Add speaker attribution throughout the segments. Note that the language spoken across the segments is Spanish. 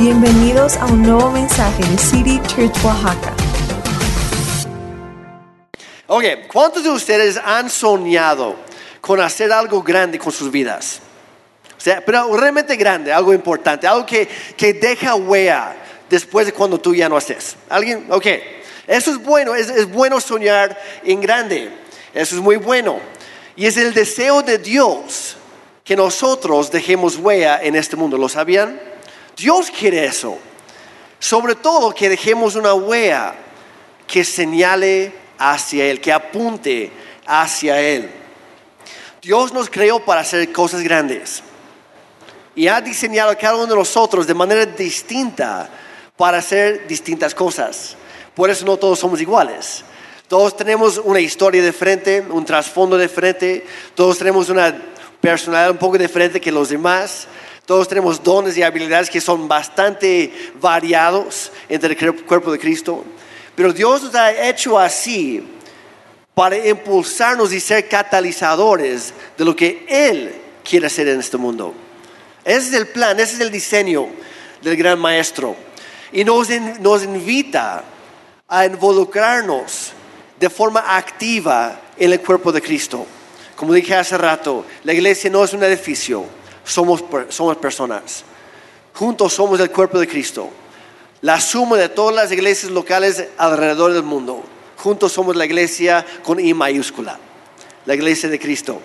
Speaker 1: Bienvenidos a un nuevo mensaje de City Church Oaxaca.
Speaker 2: Ok, ¿cuántos de ustedes han soñado con hacer algo grande con sus vidas? O sea, pero realmente grande, algo importante, algo que, que deja huella después de cuando tú ya no haces. ¿Alguien? Ok, eso es bueno, es, es bueno soñar en grande, eso es muy bueno. Y es el deseo de Dios que nosotros dejemos huella en este mundo, ¿lo sabían? Dios quiere eso. Sobre todo que dejemos una huella que señale hacia Él, que apunte hacia Él. Dios nos creó para hacer cosas grandes y ha diseñado a cada uno de nosotros de manera distinta para hacer distintas cosas. Por eso no todos somos iguales. Todos tenemos una historia diferente, un trasfondo diferente, todos tenemos una personalidad un poco diferente que los demás. Todos tenemos dones y habilidades que son bastante variados entre el cuerpo de Cristo. Pero Dios nos ha hecho así para impulsarnos y ser catalizadores de lo que Él quiere hacer en este mundo. Ese es el plan, ese es el diseño del gran maestro. Y nos, nos invita a involucrarnos de forma activa en el cuerpo de Cristo. Como dije hace rato, la iglesia no es un edificio, somos, somos personas. Juntos somos el cuerpo de Cristo. La suma de todas las iglesias locales alrededor del mundo. Juntos somos la iglesia con I mayúscula, la iglesia de Cristo.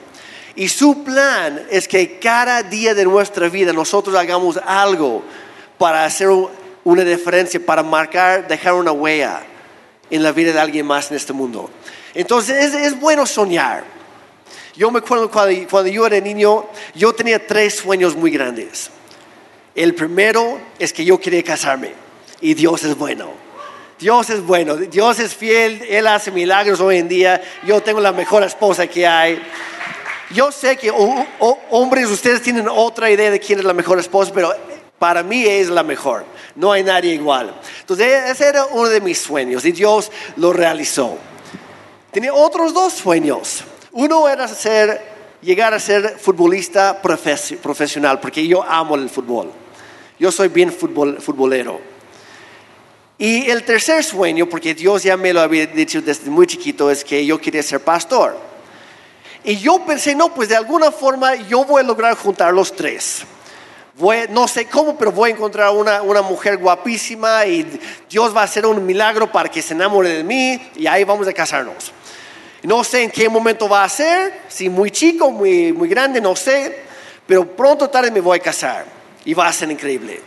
Speaker 2: Y su plan es que cada día de nuestra vida nosotros hagamos algo para hacer una diferencia, para marcar, dejar una huella en la vida de alguien más en este mundo. Entonces es, es bueno soñar. Yo me acuerdo cuando, yo era niño, yo tenía tres sueños muy grandes. El primero es que yo quería casarme y Dios es bueno. Dios es bueno, Dios es fiel, Él hace milagros hoy en día. Yo tengo la mejor esposa que hay. Yo sé que hombres, ustedes tienen otra idea de quién es la mejor esposa, pero para mí es la mejor. No hay nadie igual. Entonces, ese era uno de mis sueños y Dios lo realizó. Tenía otros dos sueños. Uno era ser, llegar a ser futbolista profesional, porque yo amo el fútbol. Yo soy bien futbolero. Y el tercer sueño, porque Dios ya me lo había dicho desde muy chiquito, es que yo quería ser pastor. Y yo pensé, no, pues de alguna forma yo voy a lograr juntar los tres. no sé cómo, pero voy a encontrar una, una, mujer guapísima y Dios va a hacer un milagro para que se enamore de mí y ahí vamos a casarnos. No sé en qué momento va a ser, si muy chico, muy, muy grande, no sé, pero pronto o tarde me voy a casar y va a ser increíble.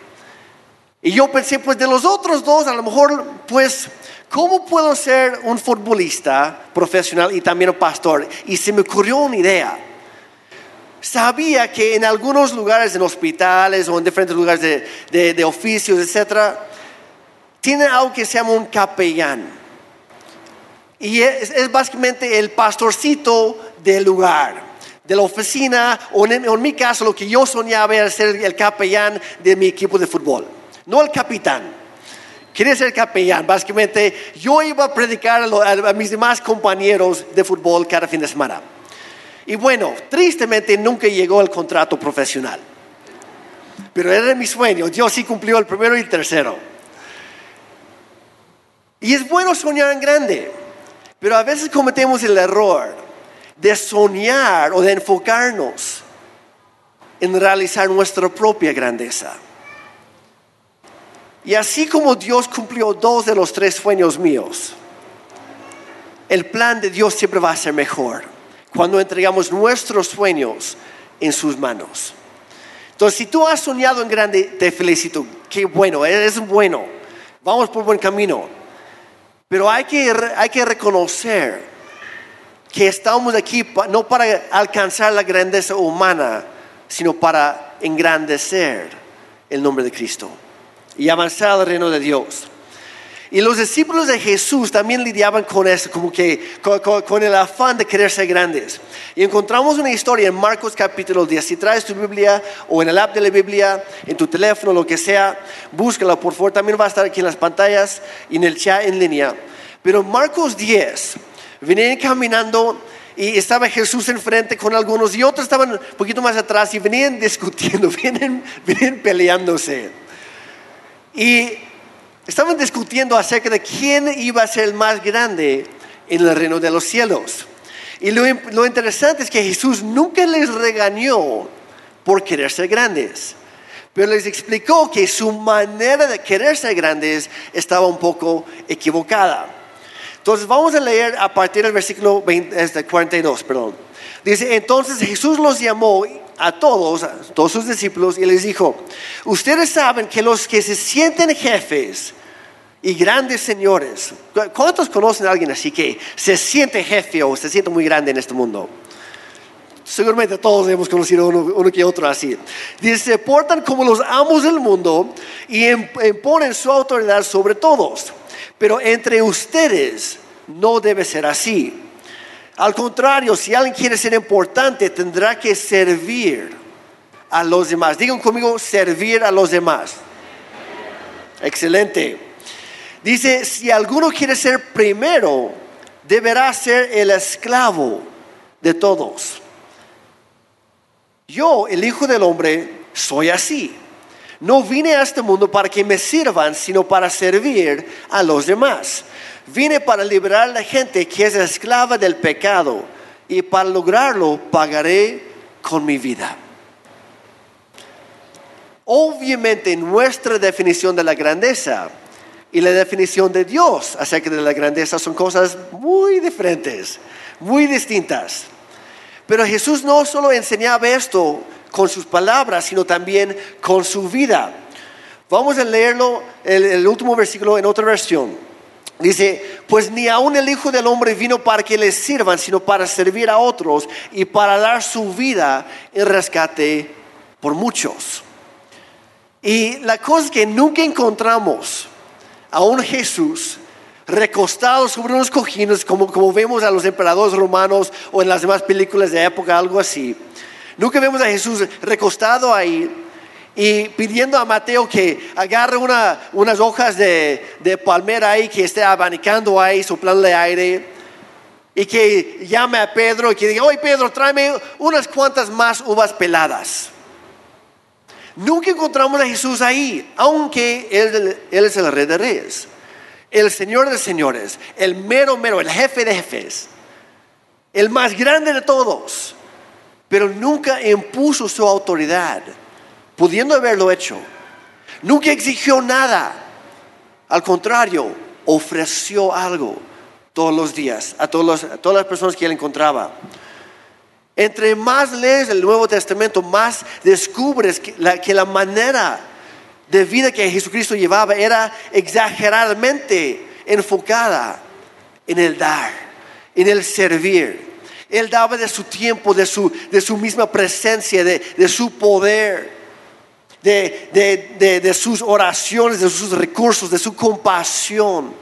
Speaker 2: Y yo pensé, pues de los otros dos, a lo mejor, pues, ¿cómo puedo ser un futbolista profesional y también un pastor? Y se me ocurrió una idea. Sabía que en algunos lugares, en hospitales o en diferentes lugares de, de, oficios, etcétera, tienen algo que se llama un capellán. Y es, básicamente el pastorcito del lugar, de la oficina, o en, mi caso lo que yo soñaba era ser el capellán de mi equipo de fútbol, no el capitán. Quería ser capellán, básicamente yo iba a predicar a, mis demás compañeros de fútbol cada fin de semana. Y bueno, tristemente nunca llegó el contrato profesional. Pero era mi sueño, Dios sí cumplió el primero y el tercero. Y es bueno soñar en grande. Pero a veces cometemos el error de soñar o de enfocarnos en realizar nuestra propia grandeza. Y así como Dios cumplió dos de los tres sueños míos, el plan de Dios siempre va a ser mejor cuando entregamos nuestros sueños en sus manos. Entonces, si tú has soñado en grande, te felicito. Qué bueno, es bueno. Vamos por buen camino. Pero hay que, hay que reconocer que estamos aquí no para alcanzar la grandeza humana, sino para engrandecer el nombre de Cristo y avanzar al reino de Dios. Y los discípulos de Jesús también lidiaban con eso, como que con, el afán de querer ser grandes. Y encontramos una historia en Marcos capítulo 10. Si traes tu Biblia o en el app de la Biblia, en tu teléfono, lo que sea, búscala por favor. También va a estar aquí en las pantallas y en el chat en línea. Pero Marcos 10, venían caminando y estaba Jesús enfrente con algunos y otros estaban un poquito más atrás y venían discutiendo, venían, venían peleándose. Y estaban discutiendo acerca de quién iba a ser el más grande en el reino de los cielos. Y lo, lo interesante es que Jesús nunca les regañó por querer ser grandes, pero les explicó que su manera de querer ser grandes estaba un poco equivocada. Entonces vamos a leer a partir del versículo 20, 42, este, perdón. Dice, entonces Jesús los llamó a todos, a todos sus discípulos, y les dijo, ustedes saben que los que se sienten jefes y grandes señores, ¿cuántos conocen a alguien así que se siente jefe o se siente muy grande en este mundo? Seguramente todos hemos conocido uno, uno que otro así. Dice, se portan como los amos del mundo y imponen su autoridad sobre todos. Pero entre ustedes no debe ser así. Al contrario, si alguien quiere ser importante, tendrá que servir a los demás. Digan conmigo, servir a los demás. Excelente. Dice, si alguno quiere ser primero, deberá ser el esclavo de todos. Yo, el Hijo del Hombre, soy así. No vine a este mundo para que me sirvan, sino para servir a los demás. Vine para liberar a la gente que es esclava del pecado y para lograrlo pagaré con mi vida. Obviamente nuestra definición de la grandeza y la definición de Dios acerca de la grandeza son cosas muy diferentes, muy distintas. Pero Jesús no solo enseñaba esto con sus palabras, sino también con su vida. Vamos a leerlo, el, último versículo en otra versión. Dice, pues ni aun el Hijo del Hombre vino para que le sirvan, sino para servir a otros y para dar su vida en rescate por muchos. Y la cosa que nunca encontramos a un Jesús recostado sobre unos cojines, como, como vemos a los emperadores romanos o en las demás películas de época, algo así Nunca vemos a Jesús recostado ahí y pidiendo a Mateo que agarre unas hojas de, palmera ahí, que esté abanicando ahí, soplándole aire, y que llame a Pedro y que diga, oye Pedro, tráeme unas cuantas más uvas peladas. Nunca encontramos a Jesús ahí, aunque él, es el rey de reyes, el señor de señores, el mero mero, el jefe de jefes, el más grande de todos pero nunca impuso su autoridad, pudiendo haberlo hecho. Nunca exigió nada. Al contrario, ofreció algo todos los días a, todas las personas que él encontraba. Entre más lees el Nuevo Testamento, más descubres que la, manera de vida que Jesucristo llevaba era exageradamente enfocada en el dar, en el servir él daba de su tiempo, de su, de su misma presencia, de, su poder, de, de, sus oraciones, de sus recursos, de su compasión,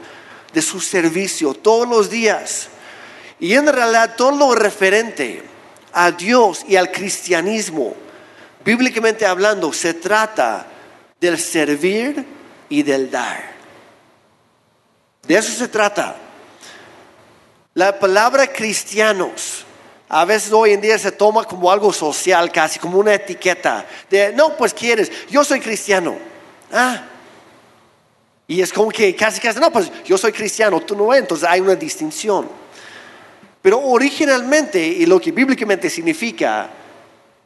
Speaker 2: de su servicio, todos los días. Y en realidad todo lo referente a Dios y al cristianismo, bíblicamente hablando, se trata del servir y del dar. De eso se trata. La palabra cristianos a veces hoy en día se toma como algo social, casi como una etiqueta. De, no, pues quieres, yo soy cristiano. Ah. Y es como que casi, casi, no, pues yo soy cristiano, tú no, entonces hay una distinción. Pero originalmente, y lo que bíblicamente significa,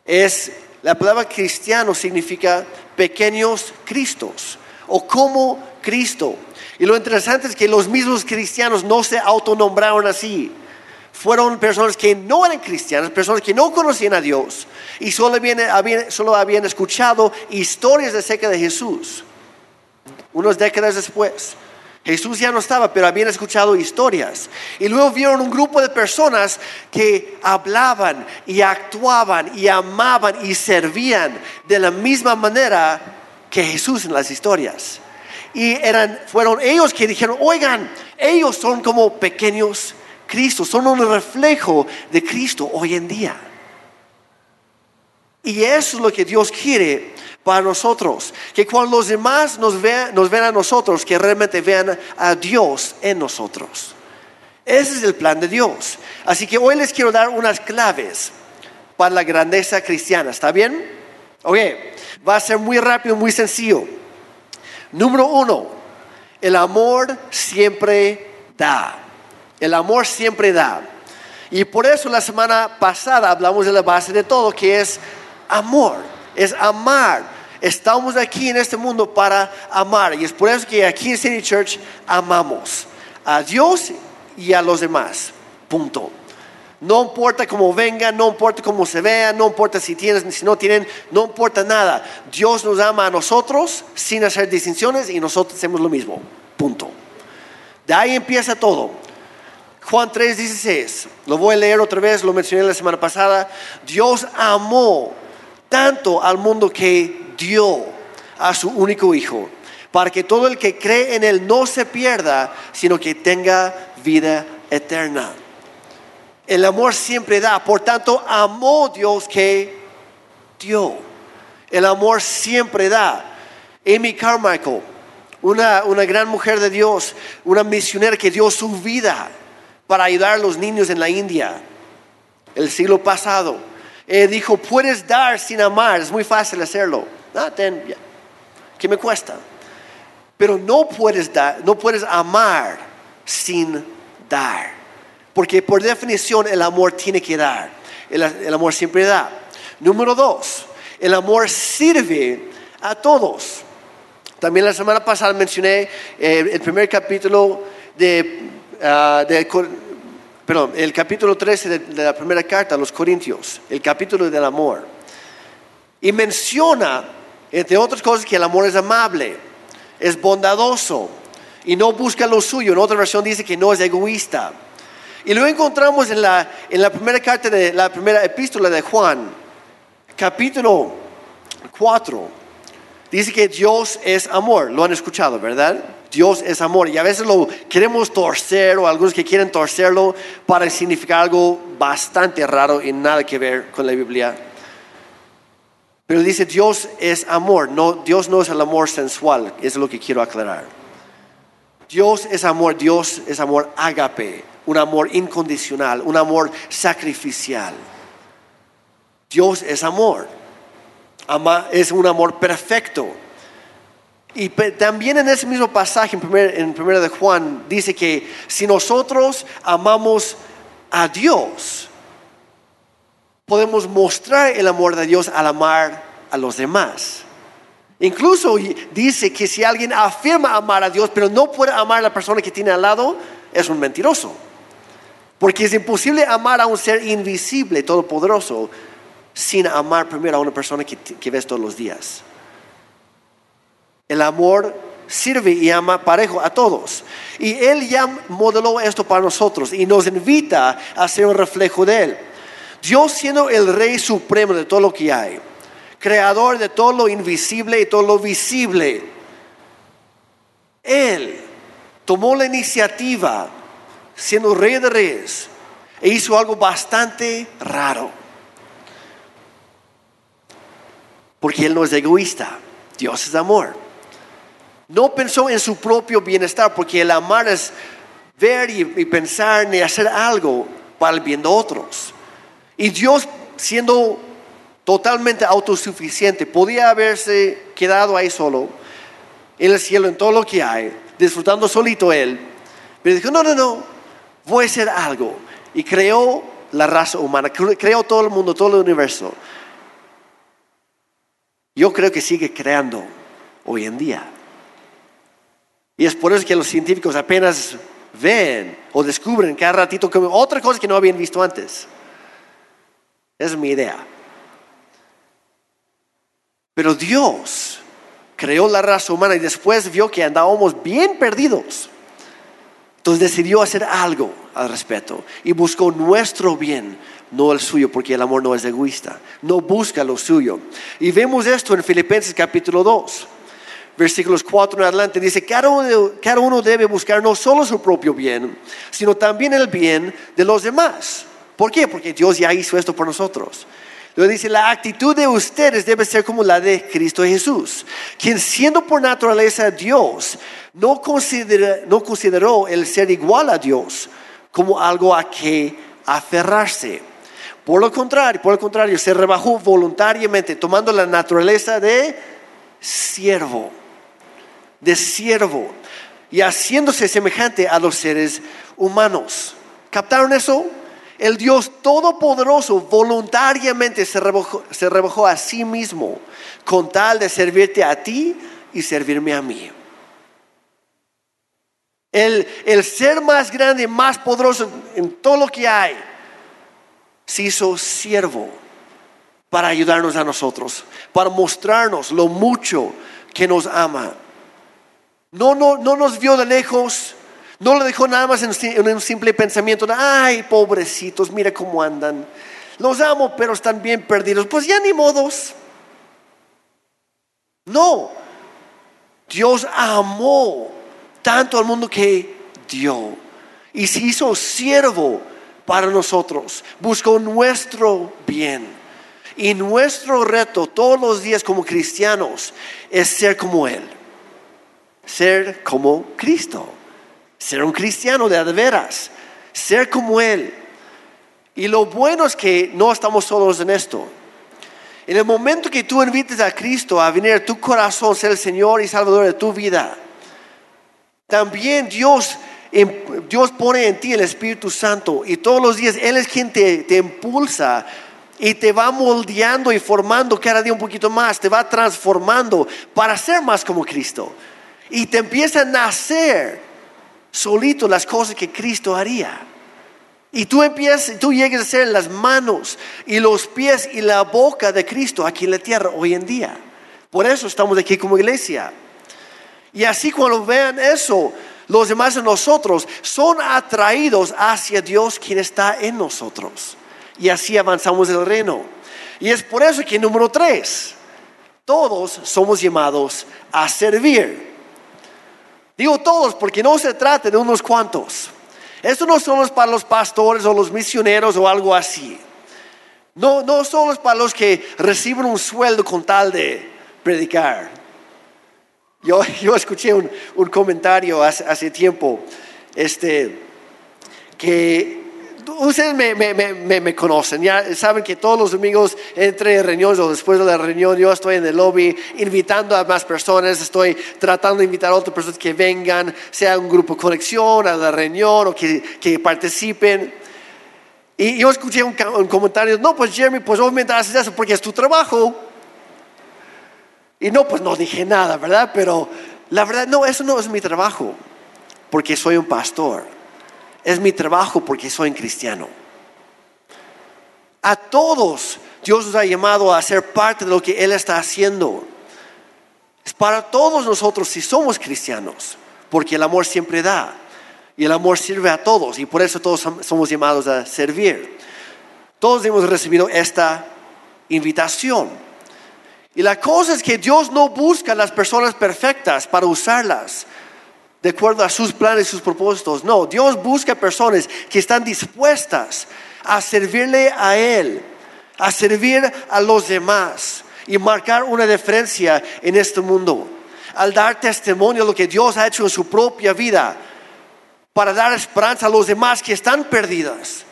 Speaker 2: es, la palabra cristiano significa pequeños cristos, o como Cristo. Y lo interesante es que los mismos cristianos no se autonombraron así. Fueron personas que no eran cristianas, personas que no conocían a Dios y solo habían, escuchado historias acerca de Jesús. Unas décadas después. Jesús ya no estaba, pero habían escuchado historias. Y luego vieron un grupo de personas que hablaban y actuaban y amaban y servían de la misma manera que Jesús en las historias. Y eran, fueron ellos que dijeron, oigan, ellos son como pequeños Cristo, son un reflejo de Cristo hoy en día. Y eso es lo que Dios quiere para nosotros, que cuando los demás nos vean, nos a nosotros, que realmente vean a Dios en nosotros. Ese es el plan de Dios. Así que hoy les quiero dar unas claves para la grandeza cristiana. ¿Está bien? Ok, va a ser muy rápido, muy sencillo. Número uno, el amor siempre da. El amor siempre da. Y por eso la semana pasada hablamos de la base de todo, que es amor, es amar. Estamos aquí en este mundo para amar. Y es por eso que aquí en City Church amamos a Dios y a los demás. Punto. No importa cómo vengan, no importa cómo se vean, no importa si tienen, si no tienen, no importa nada. Dios nos ama a nosotros sin hacer distinciones y nosotros hacemos lo mismo. Punto. De ahí empieza todo. Juan 3:16, lo voy a leer otra vez, lo mencioné la semana pasada. Dios amó tanto al mundo que dio a su único hijo, para que todo el que cree en él no se pierda, sino que tenga vida eterna. El amor siempre da, por tanto, amó Dios que dio. El amor siempre da. Amy Carmichael, una, una gran mujer de Dios, una misionera que dio su vida para ayudar a los niños en la India el siglo pasado. Él dijo, puedes dar sin amar, es muy fácil hacerlo. Ah, ¿Qué me cuesta? Pero no puedes dar, no puedes amar sin dar. Porque por definición el amor tiene que dar. El, amor siempre da. Número dos, el amor sirve a todos. También la semana pasada mencioné eh, el primer capítulo de, ah, perdón, el capítulo 13 de, la primera carta a los Corintios, el capítulo del amor. Y menciona, entre otras cosas, que el amor es amable, es bondadoso y no busca lo suyo. En otra versión dice que no es egoísta. Y lo encontramos en la, en la primera carta de la primera epístola de Juan, capítulo 4. Dice que Dios es amor, lo han escuchado, ¿verdad? Dios es amor y a veces lo queremos torcer o algunos que quieren torcerlo para significar algo bastante raro y nada que ver con la Biblia. Pero dice Dios es amor, no, Dios no es el amor sensual, es lo que quiero aclarar. Dios es amor, Dios es amor ágape, un amor incondicional, un amor sacrificial. Dios es amor, Es un amor perfecto. Y también en ese mismo pasaje, en 1 en primera de Juan, dice que si nosotros amamos a Dios, podemos mostrar el amor de Dios al amar a los demás. Incluso dice que si alguien afirma amar a Dios, pero no puede amar a la persona que tiene al lado, es un mentiroso. Porque es imposible amar a un ser invisible, todopoderoso, sin amar primero a una persona que, ves todos los días. El amor sirve y ama parejo a todos. Y Él ya modeló esto para nosotros y nos invita a ser un reflejo de Él. Dios siendo el Rey Supremo de todo lo que hay, creador de todo lo invisible y todo lo visible, Él tomó la iniciativa siendo rey de reyes, e hizo algo bastante raro. Porque Él no es egoísta, Dios es amor. No pensó en su propio bienestar, porque el amar es ver y, pensar ni hacer algo para el bien de otros. Y Dios, siendo totalmente autosuficiente, podía haberse quedado ahí solo, en el cielo, en todo lo que hay, disfrutando solito Él. Pero dijo, no, no, no, voy a hacer algo. Y creó la raza humana, creó todo el mundo, todo el universo. Yo creo que sigue creando hoy en día. Y es por eso que los científicos apenas ven o descubren cada ratito como otra cosa que no habían visto antes. Es mi idea. Pero Dios creó la raza humana y después vio que andábamos bien perdidos. Entonces decidió hacer algo al respecto y buscó nuestro bien, no el suyo, porque el amor no es egoísta, no busca lo suyo. Y vemos esto en Filipenses capítulo 2, versículos 4 en adelante, dice, cada uno, cada uno debe buscar no solo su propio bien, sino también el bien de los demás. ¿Por qué? Porque Dios ya hizo esto por nosotros. Luego dice, la actitud de ustedes debe ser como la de Cristo Jesús, quien siendo por naturaleza Dios, no, no consideró el ser igual a Dios como algo a que aferrarse. Por lo contrario, por lo contrario, se rebajó voluntariamente, tomando la naturaleza de siervo, de siervo y haciéndose semejante a los seres humanos. ¿Captaron eso? El Dios Todopoderoso voluntariamente se rebajó, se rebajó a sí mismo con tal de servirte a ti y servirme a mí. El, el ser más grande, más poderoso en todo lo que hay, se hizo siervo para ayudarnos a nosotros, para mostrarnos lo mucho que nos ama. No, no, no nos vio de lejos, no lo dejó nada más en, un simple pensamiento de, ay, pobrecitos, mira cómo andan. Los amo, pero están bien perdidos. Pues ya ni modos. No, Dios amó tanto al mundo que dio y se hizo siervo para nosotros, buscó nuestro bien. Y nuestro reto todos los días como cristianos es ser como Él, ser como Cristo, ser un cristiano de veras, ser como Él. Y lo bueno es que no estamos solos en esto. En el momento que tú invites a Cristo a venir a tu corazón, ser el Señor y Salvador de tu vida, también Dios, Dios pone en ti el Espíritu Santo y todos los días Él es quien te, te impulsa y te va moldeando y formando cada día un poquito más, te va transformando para ser más como Cristo. Y te empieza a nacer solito las cosas que Cristo haría. Y tú empiezas, tú llegas a ser las manos y los pies y la boca de Cristo aquí en la tierra hoy en día. Por eso estamos aquí como iglesia. Y así cuando vean eso, los demás de nosotros son atraídos hacia Dios quien está en nosotros. Y así avanzamos el reino. Y es por eso que número tres, todos somos llamados a servir. Digo todos porque no se trata de unos cuantos. Esto no solo es para los pastores o los misioneros o algo así. No, no solo es para los que reciben un sueldo con tal de predicar. Yo, escuché un, comentario hace, tiempo, este, que ustedes me, conocen, ya saben que todos los domingos entre reuniones o después de la reunión yo estoy en el lobby invitando a más personas, estoy tratando de invitar a otras personas que vengan, sea un grupo de conexión, a la reunión o que, participen. Y yo escuché un, un comentario, no, pues Jeremy, pues obviamente haces eso porque es tu trabajo. Y no, pues no dije nada, ¿verdad? Pero la verdad, no, eso no es mi trabajo, porque soy un pastor. Es mi trabajo porque soy un cristiano. A todos Dios nos ha llamado a ser parte de lo que Él está haciendo. Es para todos nosotros si somos cristianos, porque el amor siempre da. Y el amor sirve a todos y por eso todos somos llamados a servir. Todos hemos recibido esta invitación. Y la cosa es que Dios no busca las personas perfectas para usarlas de acuerdo a sus planes y sus propósitos. No, Dios busca personas que están dispuestas a servirle a Él, a servir a los demás y marcar una diferencia en este mundo. Al dar testimonio de lo que Dios ha hecho en su propia vida para dar esperanza a los demás que están perdidas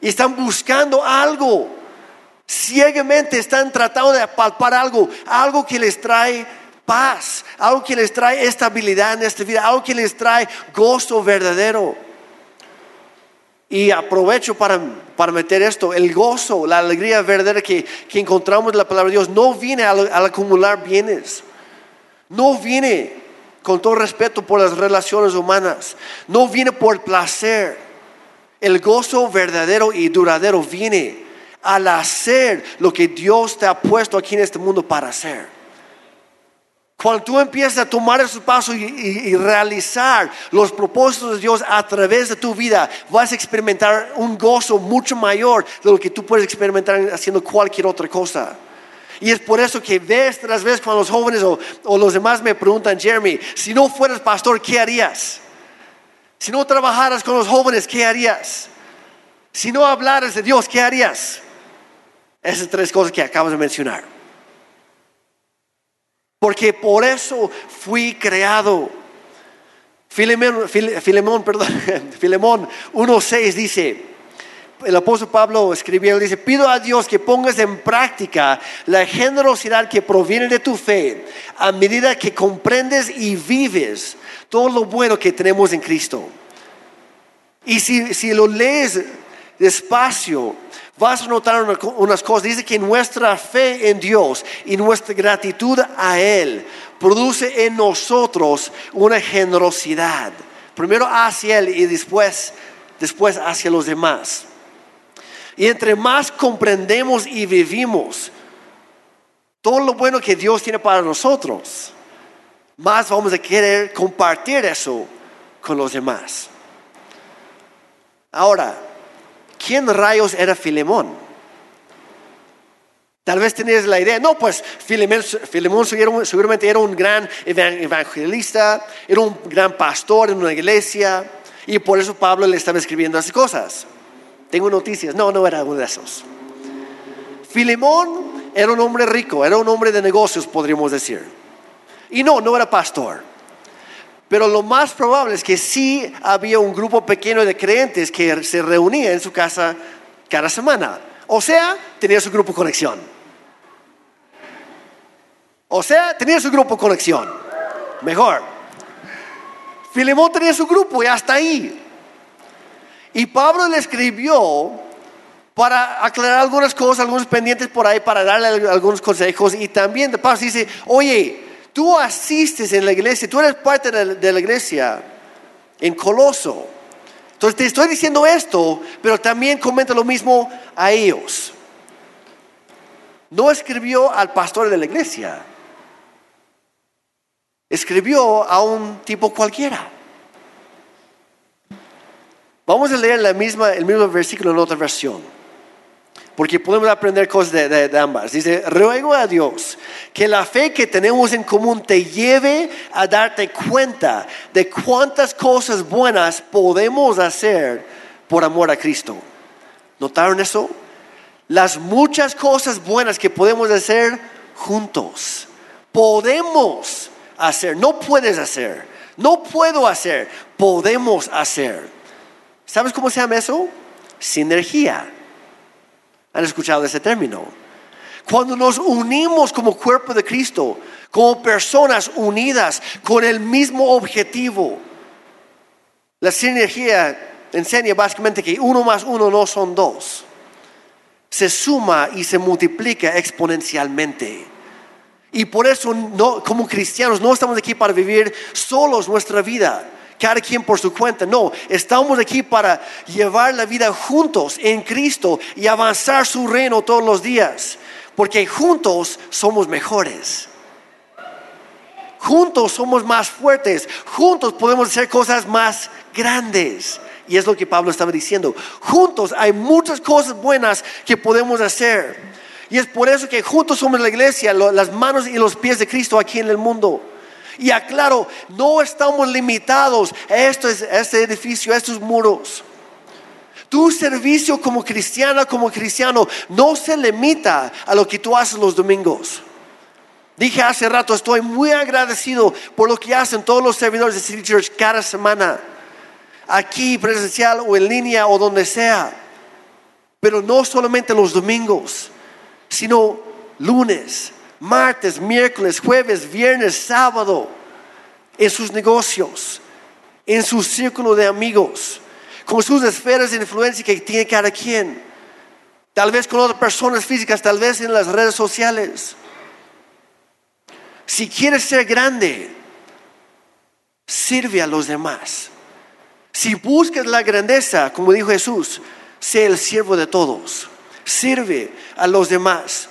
Speaker 2: y están buscando algo ciegamente están tratando de palpar algo, algo que les trae paz, algo que les trae estabilidad en esta vida, algo que les trae gozo verdadero. Y aprovecho para, para meter esto, el gozo, la alegría verdadera que, encontramos en la palabra de Dios no viene al, al acumular bienes, no viene con todo respeto por las relaciones humanas, no viene por placer. El gozo verdadero y duradero viene al hacer lo que Dios te ha puesto aquí en este mundo para hacer. Cuando tú empiezas a tomar esos pasos y, realizar los propósitos de Dios a través de tu vida, vas a experimentar un gozo mucho mayor de lo que tú puedes experimentar haciendo cualquier otra cosa. Y es por eso que vez tras vez cuando los jóvenes o, o los demás me preguntan, Jeremy, si no fueras pastor, ¿qué harías? Si no trabajaras con los jóvenes, ¿qué harías? Si no hablaras de Dios, ¿qué harías? Esas tres cosas que acabas de mencionar. Porque por eso fui creado. Filemón, Filemón, perdón, Filemón 1.6 dice, el apóstol Pablo escribió, dice, pido a Dios que pongas en práctica la generosidad que proviene de tu fe a medida que comprendes y vives todo lo bueno que tenemos en Cristo. Y si, si lo lees despacio, vas a notar unas cosas. Dice que nuestra fe en Dios y nuestra gratitud a Él produce en nosotros una generosidad. Primero hacia Él y después, después hacia los demás. Y entre más comprendemos y vivimos todo lo bueno que Dios tiene para nosotros, más vamos a querer compartir eso con los demás. Ahora, ¿quién rayos era Filemón? Tal vez tenías la idea, no, pues Filemón, seguramente era un gran evangelista, era un gran pastor en una iglesia, y por eso Pablo le estaba escribiendo esas cosas. Tengo noticias, no, no era uno de esos. Filemón era un hombre rico, era un hombre de negocios, podríamos decir. Y no, no era pastor. Pero lo más probable es que sí había un grupo pequeño de creyentes que se reunía en su casa cada semana. O sea, tenía su grupo conexión. O sea, tenía su grupo conexión. Mejor. Filemón tenía su grupo y hasta ahí. Y Pablo le escribió para aclarar algunas cosas, algunos pendientes por ahí, para darle algunos consejos. Y también de paso dice, oye, tú asistes en la iglesia, tú eres parte de la, iglesia en Coloso. Entonces te estoy diciendo esto, pero también comenta lo mismo a ellos. No escribió al pastor de la iglesia, escribió a un tipo cualquiera. Vamos a leer el mismo versículo en otra versión porque podemos aprender cosas de, ambas. Dice, ruego a Dios que la fe que tenemos en común te lleve a darte cuenta de cuántas cosas buenas podemos hacer por amor a Cristo. ¿Notaron eso? Las muchas cosas buenas que podemos hacer juntos. Podemos hacer, no puedes hacer, no puedo hacer, podemos hacer. ¿Sabes cómo se llama eso? Sinergia. ¿Han escuchado ese término? Cuando nos unimos como cuerpo de Cristo, como personas unidas con el mismo objetivo. La sinergia enseña básicamente que uno más uno no son dos. Se suma y se multiplica exponencialmente. Y por eso como cristianos no estamos aquí para vivir solos nuestra vida cada quien por su cuenta. No, estamos aquí para llevar la vida juntos en Cristo y avanzar su reino todos los días. Porque juntos somos mejores. Juntos somos más fuertes. Juntos podemos hacer cosas más grandes. Y es lo que Pablo estaba diciendo. Juntos hay muchas cosas buenas que podemos hacer. Y es por eso que juntos somos la iglesia, las manos y los pies de Cristo aquí en el mundo. Y aclaro, no estamos limitados a, este edificio, a estos muros. Tu servicio como cristiana, como cristiano, no se limita a lo que tú haces los domingos. Dije hace rato, estoy muy agradecido por lo que hacen todos los servidores de City Church cada semana, aquí presencial o en línea o donde sea. Pero no solamente los domingos, sino lunes, martes, miércoles, jueves, viernes, sábado, en sus negocios, en su círculo de amigos, con sus esferas de influencia que tiene cada quien, tal vez con otras personas físicas, tal vez en las redes sociales. Si quieres ser grande, sirve a los demás. Si buscas la grandeza, como dijo Jesús, sé el siervo de todos. Sirve a los demás.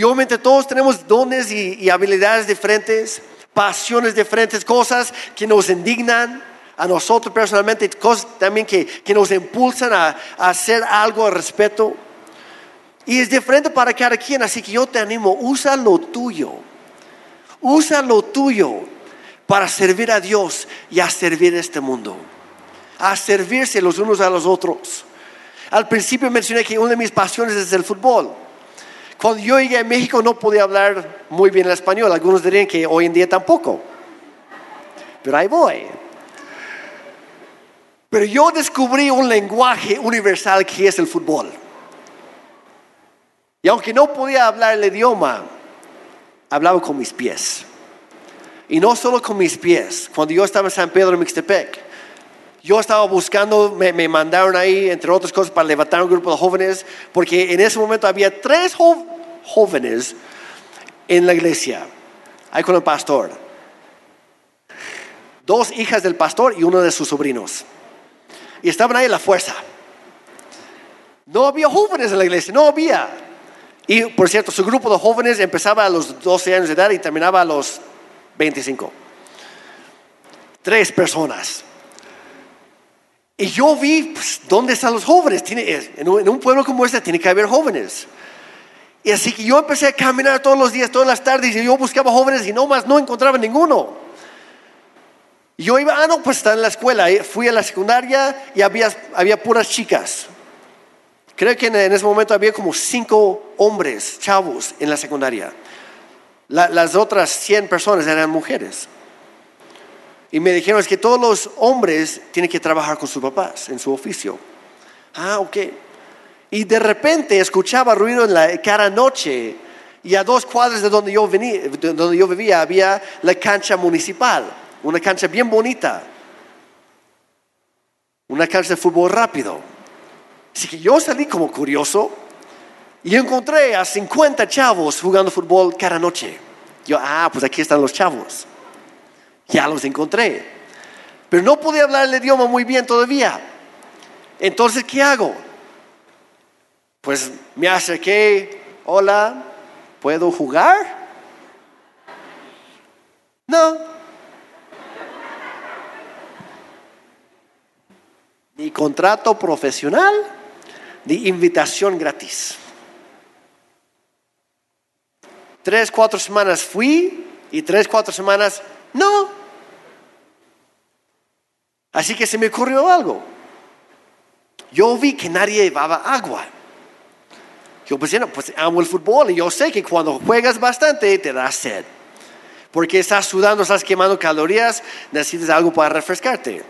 Speaker 2: Y obviamente todos tenemos dones y, habilidades diferentes, pasiones diferentes, cosas que nos indignan a nosotros personalmente, cosas también que, nos impulsan a, hacer algo al respecto. Y es diferente para cada quien, así que yo te animo, usa lo tuyo. Usa lo tuyo para servir a Dios y a servir a este mundo. A servirse los unos a los otros. Al principio mencioné que una de mis pasiones es el fútbol. Cuando yo llegué a México no podía hablar muy bien el español. Algunos dirían que hoy en día tampoco. Pero ahí voy. Pero yo descubrí un lenguaje universal que es el fútbol. Y aunque no podía hablar el idioma, hablaba con mis pies. Y no solo con mis pies. Cuando yo estaba en San Pedro, Mixtepec, yo estaba buscando, me, mandaron ahí, entre otras cosas, para levantar un grupo de jóvenes, porque en ese momento había tres jóvenes en la iglesia, ahí con el pastor. Dos hijas del pastor y uno de sus sobrinos. Y estaban ahí a la fuerza. No había jóvenes en la iglesia, no había. Y por cierto, su grupo de jóvenes empezaba a los 12 años de edad y terminaba a los 25. Tres personas. Y yo vi, pues, ¿dónde están los jóvenes? En, un, pueblo como este tiene que haber jóvenes. Y así que yo empecé a caminar todos los días, todas las tardes, y yo buscaba jóvenes y no más no encontraba ninguno. Y yo iba, ah, no, pues está en la escuela. Y Fui a la secundaria y había, había puras chicas. Creo que en, en ese momento había como cinco hombres, chavos, en la secundaria. La- las otras 100 personas eran mujeres. Y me dijeron, es que todos los hombres tienen que trabajar con sus papás en su oficio. Ah, ok. Y de repente escuchaba ruido en la cara noche y a dos cuadras de donde yo, venía, de donde yo vivía había la cancha municipal, una cancha bien bonita, una cancha de fútbol rápido. Así que yo salí como curioso y encontré a 50 chavos jugando fútbol cada noche. Yo, ah, pues aquí están los chavos. Ya los encontré. Pero no podía hablar el idioma muy bien todavía. Entonces, ¿qué hago? Pues me acerqué, hola, ¿puedo jugar? No. Ni contrato profesional, ni invitación gratis. Tres, cuatro semanas fui y tres, cuatro semanas no. Así que se me ocurrió algo. Yo vi que nadie llevaba agua. Yo pensé, no, pues amo el fútbol y yo sé que cuando juegas bastante te da sed. Porque estás sudando, estás quemando calorías, necesitas algo para refrescarte.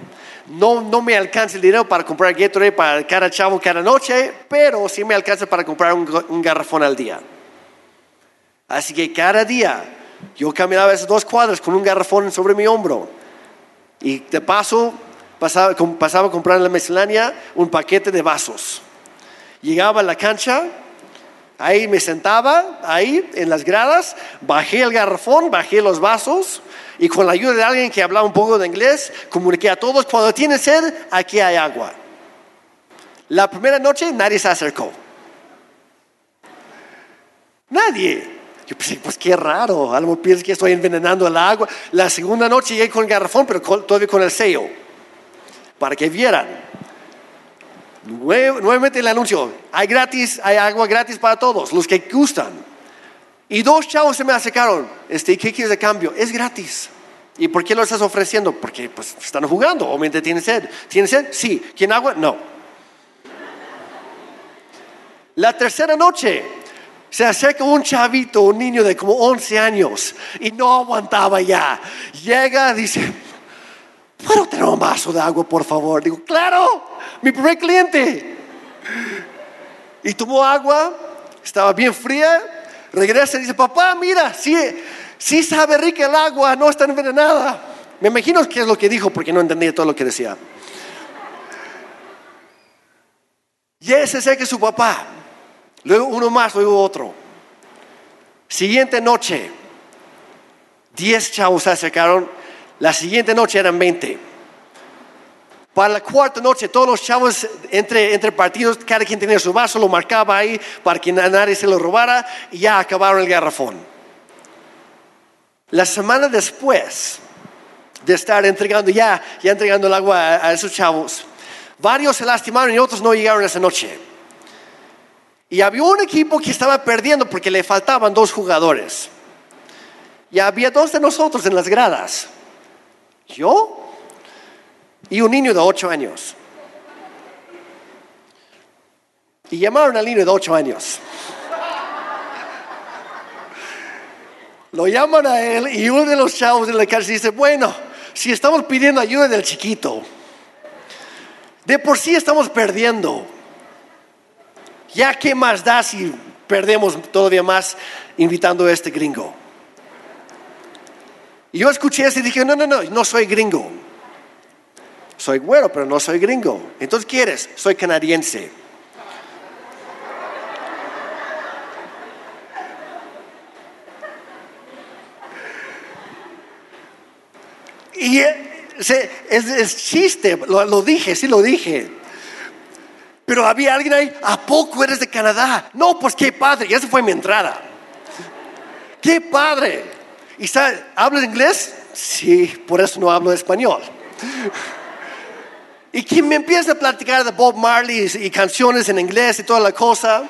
Speaker 2: No, no me alcanza el dinero para comprar Gatorade para cada chavo cada noche, pero sí me alcanza para comprar un, un garrafón al día. Así que cada día yo caminaba esas dos cuadras con un garrafón sobre mi hombro. Y de paso pasaba, pasaba a comprar en la miscelánea un paquete de vasos. Llegaba a la cancha, ahí me sentaba, ahí en las gradas, bajé el garrafón, bajé los vasos y con la ayuda de alguien que hablaba un poco de inglés, comuniqué a todos, cuando tienen sed, aquí hay agua. La primera noche nadie se acercó. Nadie. Yo pensé, pues qué raro, a lo mejor piensas que estoy envenenando el agua. La segunda noche llegué con el garrafón, pero todavía con el sello, para que vieran. Nue- Nuevamente el anuncio, hay gratis, hay agua gratis para todos, los que gustan. Y dos chavos se me acercaron, este, ¿qué quieres de cambio? Es gratis. ¿Y por qué lo estás ofreciendo? Porque pues, están jugando, obviamente tienen sed. ¿Tienen sed? Sí. ¿Quieren agua? No. La tercera noche se acerca un chavito, un niño de como 11 años, y no aguantaba ya. Llega, dice, ¿puedo tener un vaso de agua, por favor? Digo, claro, mi primer cliente. Y tomó agua, estaba bien fría, regresa y dice, papá, mira, sí, sí sabe rica el agua, no está envenenada. Me imagino que es lo que dijo porque no entendía todo lo que decía. Y ese se acerca su papá. Luego uno más, luego otro. Siguiente noche, 10 chavos se acercaron. La siguiente noche eran 20. Para la cuarta noche, todos los chavos entre, entre partidos, cada quien tenía su vaso, lo marcaba ahí para que na- nadie se lo robara y ya acabaron el garrafón. La semana después de estar entregando ya, ya entregando el agua a, a esos chavos, varios se lastimaron y otros no llegaron esa noche. Y había un equipo que estaba perdiendo porque le faltaban dos jugadores. Y había dos de nosotros en las gradas. Yo y un niño de ocho años. Y llamaron al niño de ocho años. Lo llaman a él y uno de los chavos en la cárcel dice, bueno, si estamos pidiendo ayuda del chiquito, De por sí estamos perdiendo. Ya qué más da si perdemos todavía más invitando a este gringo. Y yo escuché eso y dije, no, no, no, no soy gringo. Soy güero, pero no soy gringo. Entonces, ¿quieres? Soy canadiense. Y eh, es, chiste, lo, dije, sí lo dije. Pero había alguien ahí, ¿a poco eres de Canadá? No, pues qué padre, y esa fue mi entrada. Qué padre. ¿Y hablas inglés? Sí, por eso no hablo español. Y quien me empieza a platicar de Bob Marley y, canciones en inglés y toda la cosa.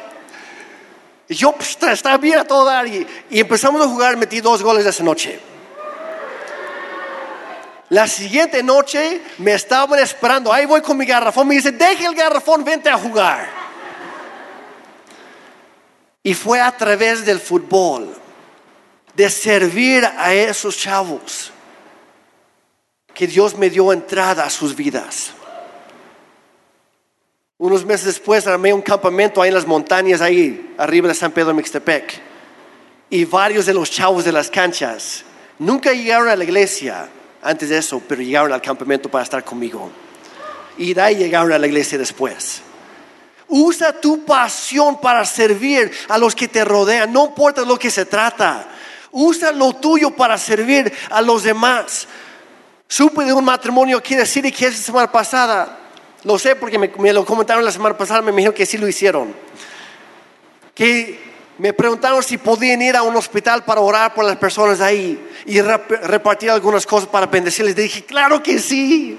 Speaker 2: Yo, pues, bien a todo dar. Y, y empezamos a jugar, metí dos goles esa noche. La siguiente noche me estaban esperando. Ahí voy con mi garrafón. Me dice, deje el garrafón, vente a jugar. Y fue a través del fútbol, de servir a esos chavos, que Dios me dio entrada a sus vidas. Unos meses después armé un campamento ahí en las montañas, ahí arriba de San Pedro Mixtepec. Y varios de los chavos de las canchas nunca llegaron a la iglesia antes de eso, pero llegaron al campamento para estar conmigo. Y de ahí llegaron a la iglesia después. Usa tu pasión para servir a los que te rodean, no importa lo que se trata. Usa lo tuyo para servir a los demás. Supe de un matrimonio aquí de City que esa semana pasada, lo sé porque me, me, lo comentaron la semana pasada, me dijeron que sí lo hicieron. Que me preguntaron si podían ir a un hospital para orar por las personas ahí y repartir algunas cosas para bendecirles. Dije, claro que sí.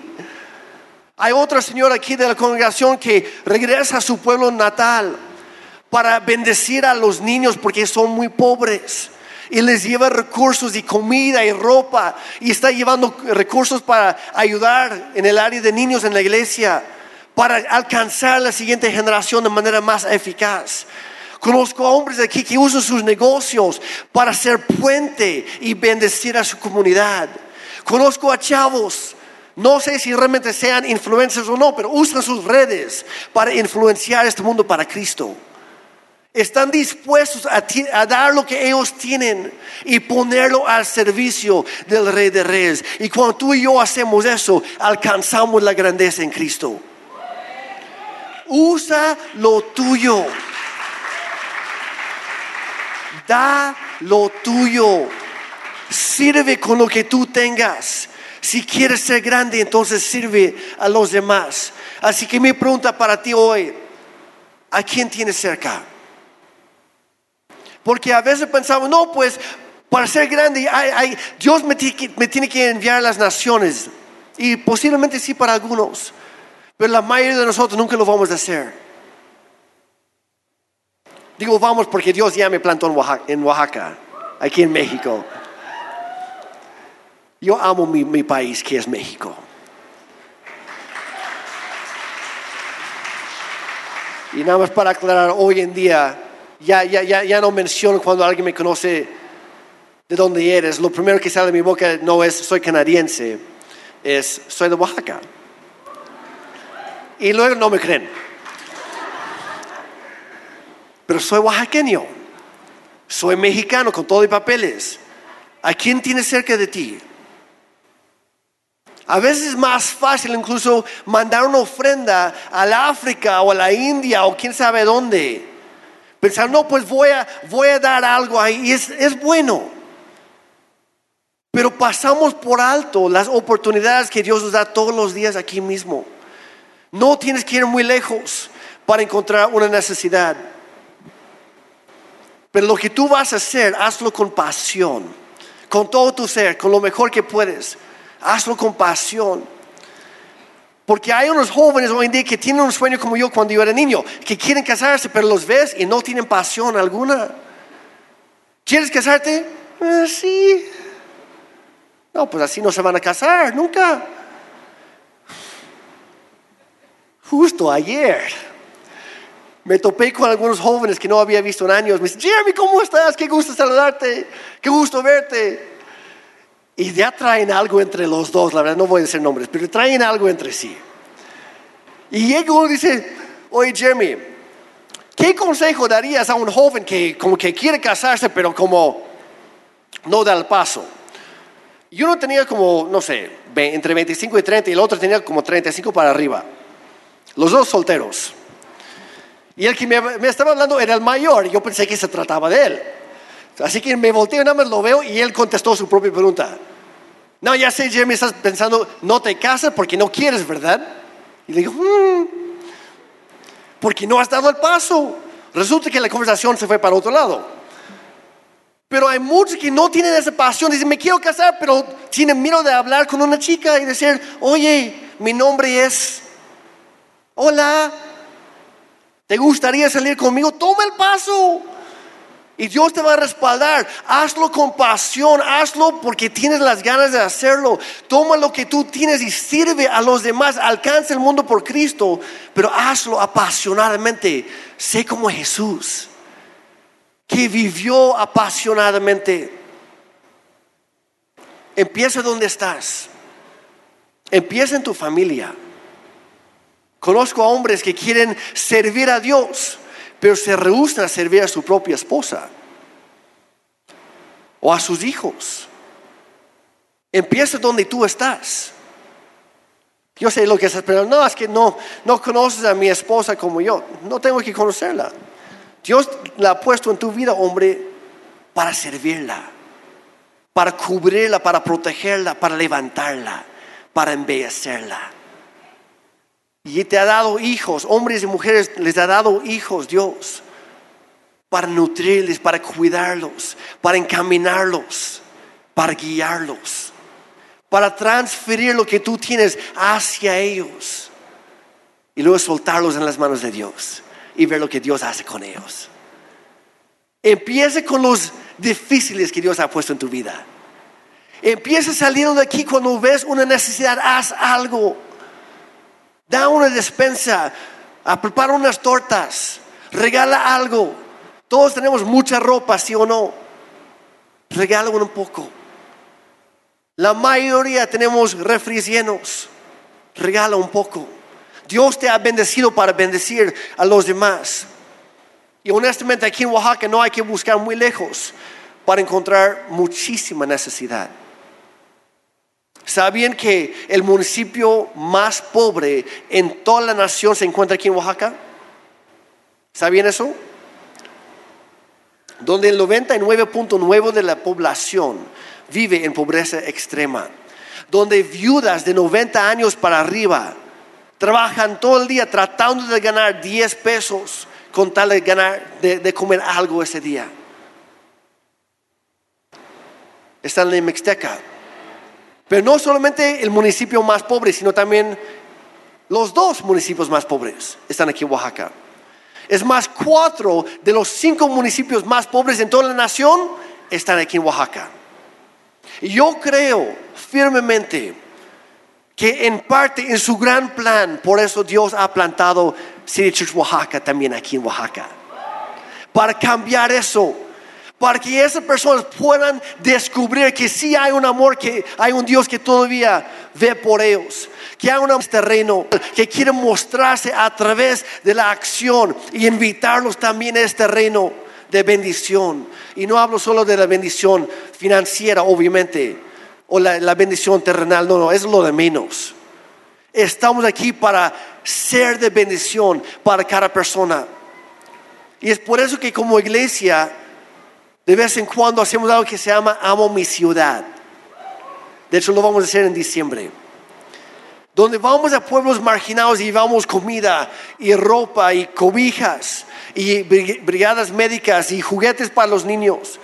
Speaker 2: Hay otra señora aquí de la congregación que regresa a su pueblo natal para bendecir a los niños porque son muy pobres. Y les lleva recursos y comida y ropa. Y está llevando recursos para ayudar en el área de niños en la iglesia. Para alcanzar la siguiente generación de manera más eficaz. Conozco a hombres aquí que usan sus negocios para ser puente y bendecir a su comunidad. Conozco a chavos, no sé si realmente sean influencers o no, pero usan sus redes para influenciar este mundo para Cristo. Están dispuestos a, dar lo que ellos tienen y ponerlo al servicio del Rey de Reyes. Y cuando tú y yo hacemos eso, alcanzamos la grandeza en Cristo. Usa lo tuyo. Da lo tuyo. Sirve con lo que tú tengas. Si quieres ser grande, entonces sirve a los demás. Así que mi pregunta para ti hoy, ¿a quién tienes cerca? Porque a veces pensamos, no, pues para ser grande, Dios me tiene que enviar a las naciones. Y posiblemente sí para algunos. Pero la mayoría de nosotros nunca lo vamos a hacer. Digo vamos porque Dios ya me plantó en Oaxaca, aquí en México. Yo amo mi, país que es México. Y nada más para aclarar, hoy en día ya, ya, ya, ya no menciono cuando alguien me conoce de dónde eres. Lo primero que sale de mi boca no es soy canadiense, es soy de Oaxaca. Y luego no me creen pero soy oaxaqueño, soy mexicano con todo y papeles. ¿A quién tienes cerca de ti? A veces es más fácil incluso mandar una ofrenda a la África o a la India o quién sabe dónde. Pensar, no, pues voy a, voy a dar algo ahí. Y es, es bueno. Pero pasamos por alto las oportunidades que Dios nos da todos los días aquí mismo. No tienes que ir muy lejos para encontrar una necesidad. Pero lo que tú vas a hacer, hazlo con pasión, con todo tu ser, con lo mejor que puedes. Hazlo con pasión. Porque hay unos jóvenes hoy en día que tienen un sueño como yo cuando yo era niño, que quieren casarse, pero los ves y no tienen pasión alguna. ¿Quieres casarte? Eh, sí. No, pues así no se van a casar, nunca. Justo ayer me topé con algunos jóvenes que no había visto en años. Me dicen, Jeremy, ¿cómo estás? Qué gusto saludarte, qué gusto verte. Y ya traen algo entre los dos, la verdad no voy a decir nombres, pero traen algo entre sí. Y llega uno y dice, oye Jeremy, ¿qué consejo darías a un joven que como que quiere casarse pero como no da el paso? Y uno tenía como, no sé, entre 25 y 30 y el otro tenía como 35 para arriba. Los dos solteros. Y el que me, me estaba hablando era el mayor. y Yo pensé que se trataba de él. Así que me volteo y nada más lo veo y él contestó su propia pregunta. No, ya sé, Jeremy, estás pensando, no te casas porque no quieres, ¿verdad? Y le digo, "Mm, porque no has dado el paso. Resulta que la conversación se fue para otro lado. Pero hay muchos que no tienen esa pasión, dicen, me quiero casar, pero tienen miedo de hablar con una chica y decir, oye, mi nombre es, hola, ¿te gustaría salir conmigo? Toma el paso. Y Dios te va a respaldar. Hazlo con pasión, hazlo porque tienes las ganas de hacerlo. Toma lo que tú tienes y sirve a los demás. Alcanza el mundo por Cristo, pero hazlo apasionadamente. Sé como Jesús, que vivió apasionadamente. Empieza donde estás. Empieza en tu familia. Conozco a hombres que quieren servir a Dios, pero se rehúsan a servir a su propia esposa o a sus hijos. Empieza donde tú estás. Yo sé lo que estás pensando. No, es que no, no conoces a mi esposa como yo. No tengo que conocerla. Dios la ha puesto en tu vida, hombre, para servirla, para cubrirla, para protegerla, para levantarla, para embellecerla. Y te ha dado hijos, hombres y mujeres, les ha dado hijos Dios para nutrirles, para cuidarlos, para encaminarlos, para guiarlos, para transferir lo que tú tienes hacia ellos y luego soltarlos en las manos de Dios y ver lo que Dios hace con ellos. Empieza con los difíciles que Dios ha puesto en tu vida. Empieza saliendo de aquí cuando ves una necesidad, haz algo. Da una despensa, a prepara unas tortas, regala algo. Todos tenemos mucha ropa, sí o no. Regala un poco. La mayoría tenemos refris llenos. Regala un poco. Dios te ha bendecido para bendecir a los demás. Y honestamente aquí en Oaxaca no hay que buscar muy lejos para encontrar muchísima necesidad. ¿Sabían que el municipio más pobre en toda la nación se encuentra aquí en Oaxaca? ¿Sabían eso? Donde el 99.9 de la población vive en pobreza extrema. Donde viudas de 90 años para arriba trabajan todo el día tratando de ganar 10 pesos con tal de ganar, de, de comer algo ese día. Está en la Mixteca. Pero no solamente el municipio más pobre, sino también los dos municipios más pobres están aquí en Oaxaca. Es más, cuatro de los cinco municipios más pobres en toda la nación están aquí en Oaxaca. Y yo creo firmemente que en parte en su gran plan, por eso Dios ha plantado City Church Oaxaca también aquí en Oaxaca. Para cambiar eso para que esas personas puedan descubrir que sí hay un amor, que hay un Dios que todavía ve por ellos, que hay un terreno que quiere mostrarse a través de la acción y invitarlos también a este reino de bendición. Y no hablo solo de la bendición financiera, obviamente, o la, la bendición terrenal, no, no, es lo de menos. Estamos aquí para ser de bendición para cada persona. Y es por eso que como iglesia de vez en cuando hacemos algo que se llama Amo mi ciudad. De hecho, lo vamos a hacer en diciembre. Donde vamos a pueblos marginados y llevamos comida y ropa y cobijas y brigadas médicas y juguetes para los niños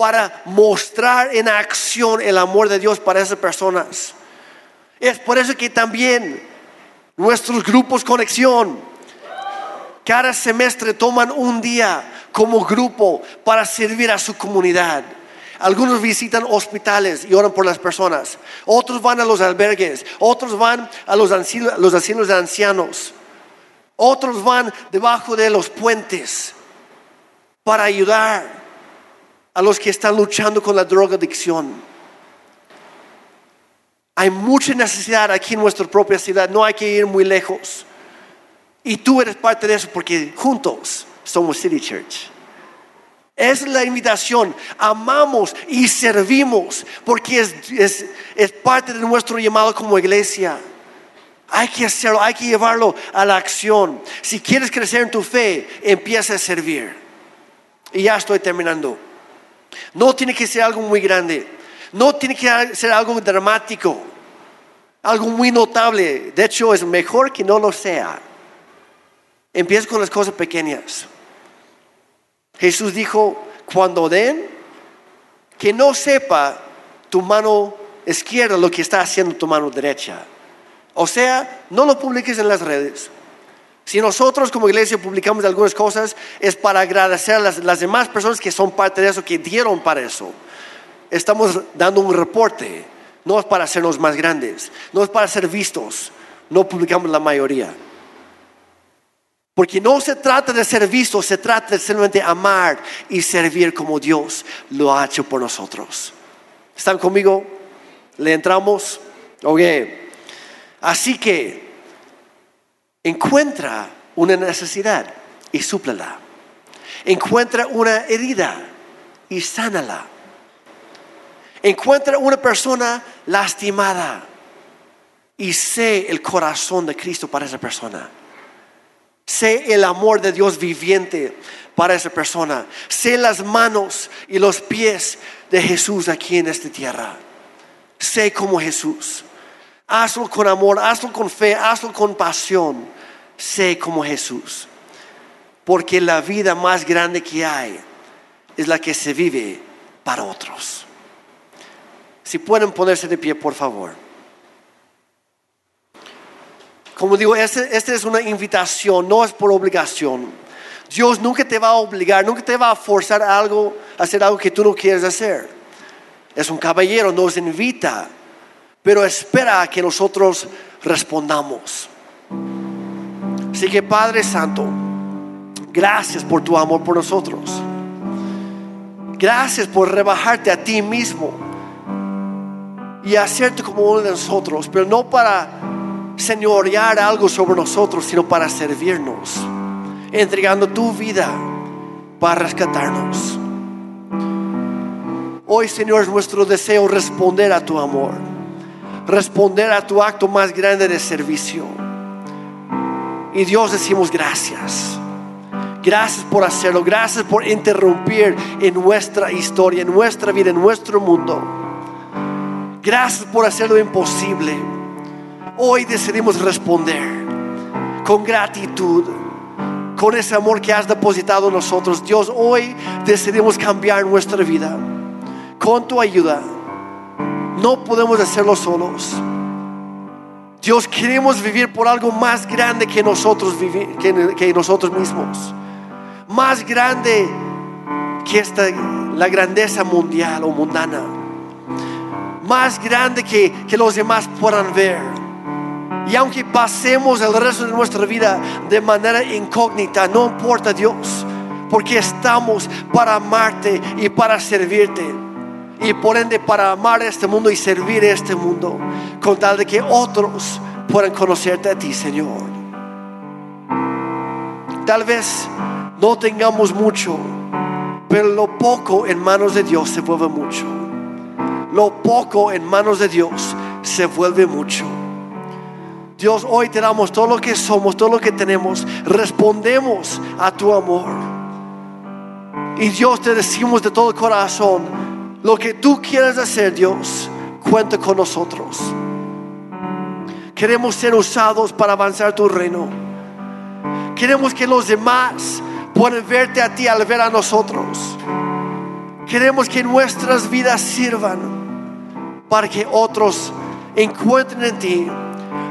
Speaker 2: para mostrar en acción el amor de Dios para esas personas. Es por eso que también nuestros grupos conexión cada semestre toman un día como grupo para servir a su comunidad. Algunos visitan hospitales y oran por las personas. Otros van a los albergues. Otros van a los los asilos de ancianos. Otros van debajo de los puentes para ayudar a los que están luchando con la drogadicción. Hay mucha necesidad aquí en nuestra propia ciudad. No hay que ir muy lejos. Y tú eres parte de eso porque juntos somos City Church. Es la invitación. Amamos y servimos porque es, es, es parte de nuestro llamado como iglesia. Hay que hacerlo, hay que llevarlo a la acción. Si quieres crecer en tu fe, empieza a servir. Y ya estoy terminando. No tiene que ser algo muy grande. No tiene que ser algo dramático. Algo muy notable. De hecho, es mejor que no lo sea. Empieza con las cosas pequeñas. Jesús dijo, cuando den, que no sepa tu mano izquierda lo que está haciendo tu mano derecha. O sea, no lo publiques en las redes. Si nosotros como iglesia publicamos algunas cosas, es para agradecer a las, las, demás personas que son parte de eso, que dieron para eso. Estamos dando un reporte. No es para hacernos más grandes, no es para ser vistos. No publicamos la mayoría. Porque no se trata de ser vistos, se trata de simplemente amar y servir como Dios lo ha hecho por nosotros. ¿Están conmigo? ¿Le entramos? Ok. Así que encuentra una necesidad y súplela. Encuentra una herida y sánala. Encuentra una persona lastimada y sé el corazón de Cristo para esa persona. Sé el amor de Dios viviente para esa persona. Sé las manos y los pies de Jesús aquí en esta tierra. Sé como Jesús. Hazlo con amor, hazlo con fe, hazlo con pasión. Sé como Jesús. Porque la vida más grande que hay es la que se vive para otros. Si pueden ponerse de pie, por favor. Como digo, esta este es una invitación, no es por obligación. Dios nunca te va a obligar, nunca te va a forzar algo, a hacer algo que tú no quieres hacer. Es un caballero, nos invita, pero espera a que nosotros respondamos. Así que Padre Santo, gracias por tu amor por nosotros. Gracias por rebajarte a ti mismo y hacerte como uno de nosotros, pero no para señorear algo sobre nosotros, sino para servirnos, entregando tu vida para rescatarnos. Hoy, Señor, es nuestro deseo responder a tu amor, responder a tu acto más grande de servicio. Y Dios decimos gracias. Gracias por hacerlo, gracias por interrumpir en nuestra historia, en nuestra vida, en nuestro mundo Gracias por hacer lo imposible. Hoy decidimos responder con gratitud, con ese amor que has depositado en nosotros. Dios, hoy decidimos cambiar nuestra vida con tu ayuda. No podemos hacerlo solos. Dios, queremos vivir por algo más grande que nosotros, que, nosotros mismos. Más grande que esta, la grandeza mundial o mundana más grande que, que los demás puedan ver. Y aunque pasemos el resto de nuestra vida de manera incógnita, no importa Dios, porque estamos para amarte y para servirte. Y por ende para amar este mundo y servir este mundo, con tal de que otros puedan conocerte a ti, Señor. Tal vez no tengamos mucho, pero lo poco en manos de Dios se vuelve mucho lo poco en manos de Dios se vuelve mucho. Dios, hoy te damos todo lo que somos, todo lo que tenemos. Respondemos a tu amor. Y Dios te decimos de todo corazón, lo que tú quieres hacer, Dios, cuenta con nosotros. Queremos ser usados para avanzar tu reino. Queremos que los demás puedan verte a ti al ver a nosotros. Queremos que nuestras vidas sirvan para que otros encuentren en ti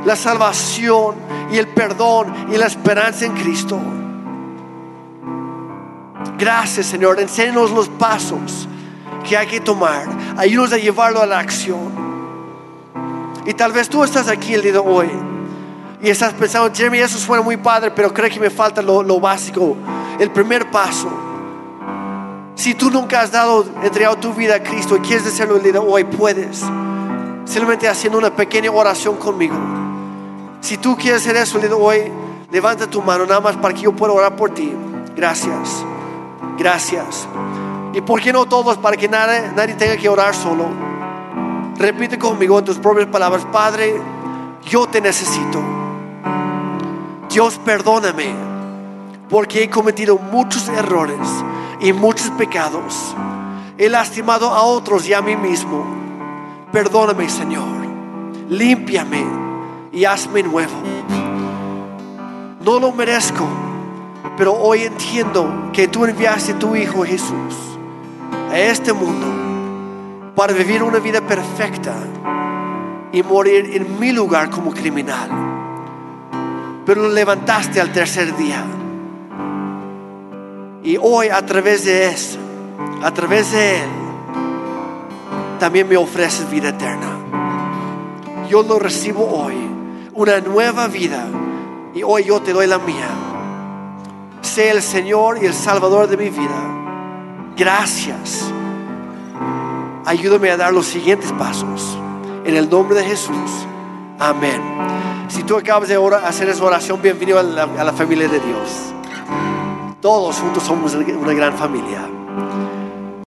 Speaker 2: la salvación y el perdón y la esperanza en Cristo. Gracias Señor, enséñanos los pasos que hay que tomar, ayúdanos a llevarlo a la acción. Y tal vez tú estás aquí el día de hoy y estás pensando, Jeremy, eso suena muy padre, pero creo que me falta lo, lo básico, el primer paso. Si tú nunca has dado, entregado tu vida a Cristo y quieres hacerlo el día de hoy, puedes. Simplemente haciendo una pequeña oración conmigo. Si tú quieres hacer eso hoy, Levanta tu mano nada más para que yo pueda orar por ti. Gracias. Gracias. ¿Y por qué no todos? Para que nadie, nadie tenga que orar solo. Repite conmigo en tus propias palabras, Padre, yo te necesito. Dios, perdóname, porque he cometido muchos errores y muchos pecados. He lastimado a otros y a mí mismo. Perdóname, Señor. Límpiame y hazme nuevo. No lo merezco, pero hoy entiendo que tú enviaste a tu Hijo Jesús a este mundo para vivir una vida perfecta y morir en mi lugar como criminal. Pero lo levantaste al tercer día. Y hoy a través de eso, a través de Él, también me ofreces vida eterna. Yo lo recibo hoy, una nueva vida, y hoy yo te doy la mía. Sé el Señor y el Salvador de mi vida. Gracias. Ayúdame a dar los siguientes pasos. En el nombre de Jesús. Amén. Si tú acabas de hacer esa oración, bienvenido a la, a la familia de Dios. Todos juntos somos una gran familia.